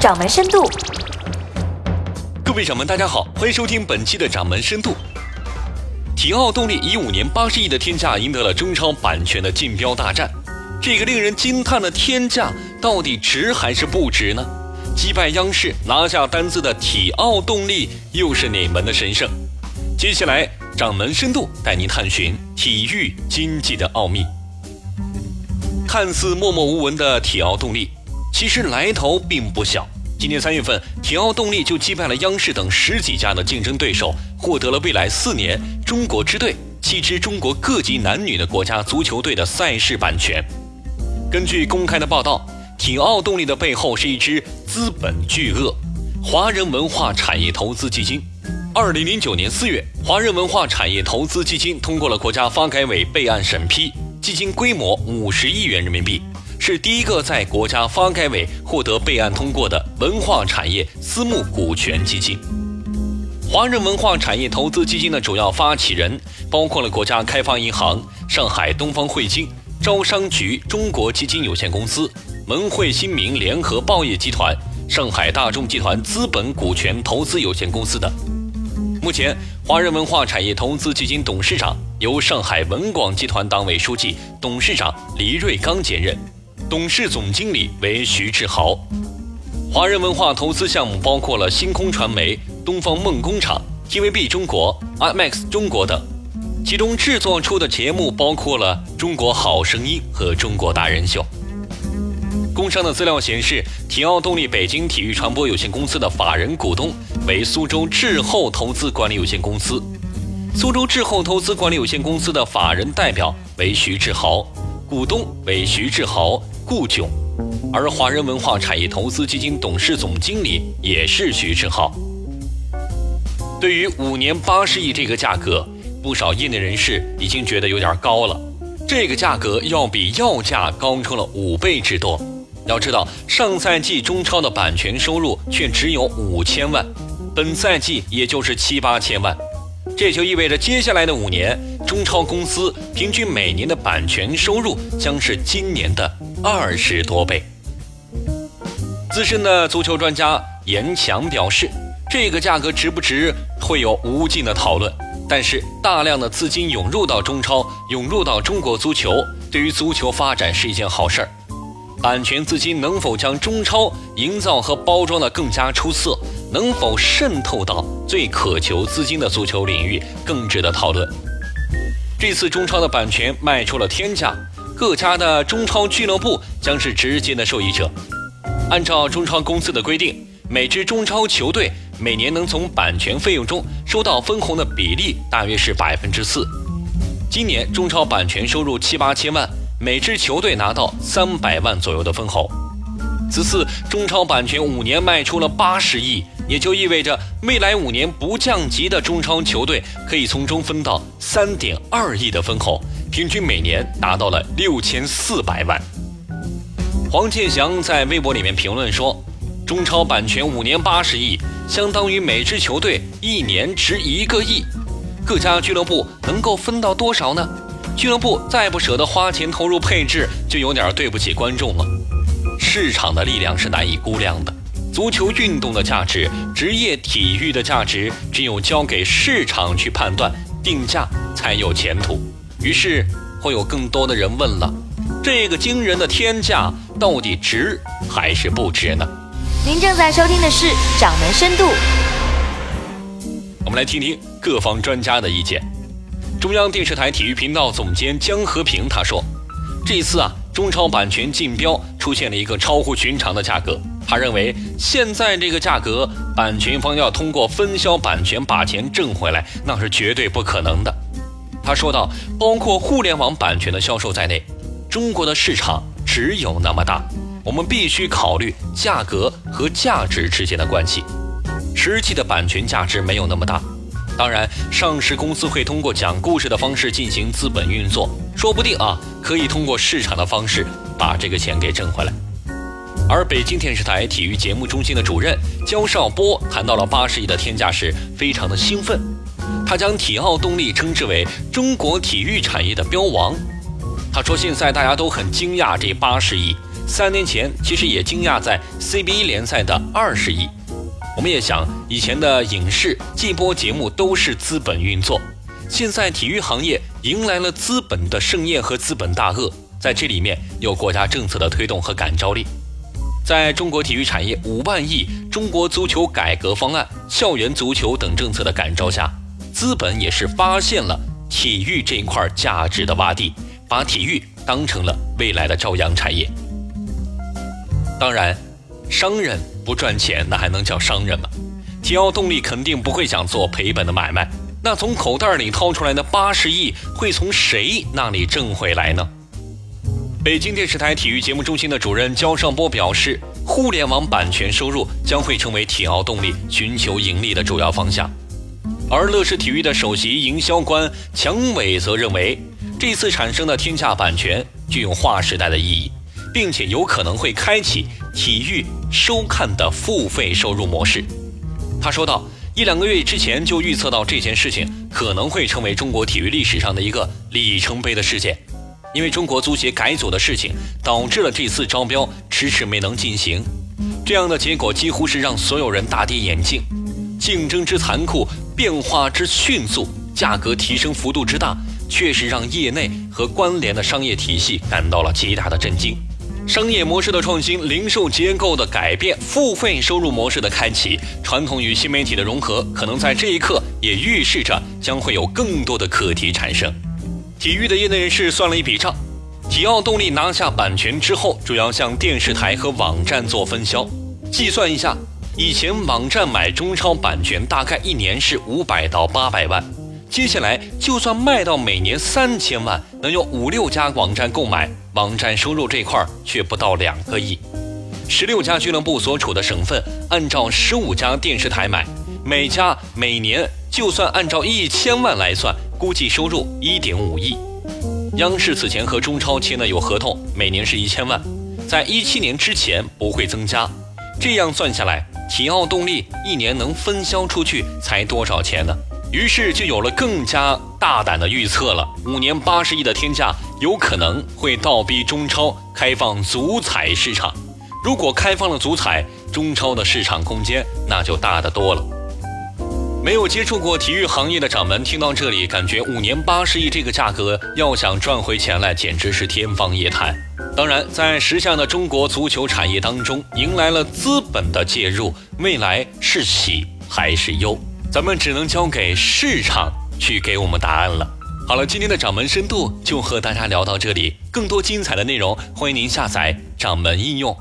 掌门深度。各位掌门，大家好，欢迎收听本期的掌门深度。体奥动力以五年八十亿的天价赢得了中超版权的竞标大战，这个令人惊叹的天价到底值还是不值呢？击败央视拿下单子的体奥动力又是哪门的神圣？接下来，掌门深度带您探寻体育经济的奥秘。看似默默无闻的体奥动力，其实来头并不小。今年三月份，体奥动力就击败了央视等十几家的竞争对手，获得了未来四年中国支队七支中国各级男女的国家足球队的赛事版权。根据公开的报道，体奥动力的背后是一支资本巨鳄——华人文化产业投资基金。二零零九年四月，华人文化产业投资基金通过了国家发改委备案审批，基金规模五十亿元人民币。是第一个在国家发改委获得备案通过的文化产业私募股权基金。华人文化产业投资基金的主要发起人包括了国家开发银行、上海东方汇金、招商局中国基金有限公司、文汇新民联合报业集团、上海大众集团资本股权投资有限公司等。目前，华人文化产业投资基金董事长由上海文广集团党委书记、董事长黎瑞刚兼任。董事总经理为徐志豪。华人文化投资项目包括了星空传媒、东方梦工厂、TVB 中国、IMAX 中国等，其中制作出的节目包括了《中国好声音》和《中国达人秀》。工商的资料显示，体奥动力北京体育传播有限公司的法人股东为苏州智厚投资管理有限公司，苏州智厚投资管理有限公司的法人代表为徐志豪，股东为徐志豪。顾炯，而华人文化产业投资基金董事总经理也是徐志浩。对于五年八十亿这个价格，不少业内人士已经觉得有点高了。这个价格要比要价高出了五倍之多。要知道，上赛季中超的版权收入却只有五千万，本赛季也就是七八千万，这就意味着接下来的五年，中超公司平均每年的版权收入将是今年的。二十多倍。资深的足球专家严强表示，这个价格值不值会有无尽的讨论。但是，大量的资金涌入到中超，涌入到中国足球，对于足球发展是一件好事儿。版权资金能否将中超营造和包装的更加出色，能否渗透到最渴求资金的足球领域，更值得讨论。这次中超的版权卖出了天价。各家的中超俱乐部将是直接的受益者。按照中超公司的规定，每支中超球队每年能从版权费用中收到分红的比例大约是百分之四。今年中超版权收入七八千万，每支球队拿到三百万左右的分红。此次中超版权五年卖出了八十亿，也就意味着未来五年不降级的中超球队可以从中分到三点二亿的分红。平均每年达到了六千四百万。黄健翔在微博里面评论说：“中超版权五年八十亿，相当于每支球队一年值一个亿。各家俱乐部能够分到多少呢？俱乐部再不舍得花钱投入配置，就有点对不起观众了。市场的力量是难以估量的，足球运动的价值，职业体育的价值，只有交给市场去判断定价，才有前途。”于是会有更多的人问了：这个惊人的天价到底值还是不值呢？您正在收听的是《掌门深度》。我们来听听各方专家的意见。中央电视台体育频道总监江和平他说：“这次啊，中超版权竞标出现了一个超乎寻常的价格。他认为现在这个价格，版权方要通过分销版权把钱挣回来，那是绝对不可能的。”他说道：“包括互联网版权的销售在内，中国的市场只有那么大，我们必须考虑价格和价值之间的关系。实际的版权价值没有那么大。当然，上市公司会通过讲故事的方式进行资本运作，说不定啊，可以通过市场的方式把这个钱给挣回来。”而北京电视台体育节目中心的主任焦少波谈到了八十亿的天价时，非常的兴奋。他将体奥动力称之为中国体育产业的标王。他说：“现在大家都很惊讶，这八十亿三年前其实也惊讶在 CBA 联赛的二十亿。我们也想，以前的影视、季播节目都是资本运作，现在体育行业迎来了资本的盛宴和资本大鳄，在这里面有国家政策的推动和感召力。在中国体育产业五万亿、中国足球改革方案、校园足球等政策的感召下，资本也是发现了体育这一块价值的洼地，把体育当成了未来的朝阳产业。当然，商人。不赚钱，那还能叫商人吗？体奥动力肯定不会想做赔本的买卖。那从口袋里掏出来的八十亿，会从谁那里挣回来呢？北京电视台体育节目中心的主任焦尚波表示，互联网版权收入将会成为体奥动力寻求盈利的主要方向。而乐视体育的首席营销官强伟则认为，这次产生的天价版权具有划时代的意义。并且有可能会开启体育收看的付费收入模式。他说道：“一两个月之前就预测到这件事情可能会成为中国体育历史上的一个里程碑的事件，因为中国足协改组的事情导致了这次招标迟迟没能进行。这样的结果几乎是让所有人大跌眼镜，竞争之残酷，变化之迅速，价格提升幅度之大，确实让业内和关联的商业体系感到了极大的震惊。”商业模式的创新、零售结构的改变、付费收入模式的开启、传统与新媒体的融合，可能在这一刻也预示着将会有更多的课题产生。体育的业内人士算了一笔账：体奥动力拿下版权之后，主要向电视台和网站做分销。计算一下，以前网站买中超版权大概一年是五百到八百万。接下来，就算卖到每年三千万，能有五六家网站购买，网站收入这块却不到两个亿。十六家俱乐部所处的省份，按照十五家电视台买，每家每年就算按照一千万来算，估计收入一点五亿。央视此前和中超签的有合同，每年是一千万，在一七年之前不会增加。这样算下来，体奥动力一年能分销出去才多少钱呢？于是就有了更加大胆的预测了：五年八十亿的天价，有可能会倒逼中超开放足彩市场。如果开放了足彩，中超的市场空间那就大得多了。没有接触过体育行业的掌门听到这里，感觉五年八十亿这个价格，要想赚回钱来，简直是天方夜谭。当然，在时下的中国足球产业当中，迎来了资本的介入，未来是喜还是忧？咱们只能交给市场去给我们答案了。好了，今天的掌门深度就和大家聊到这里，更多精彩的内容，欢迎您下载掌门应用。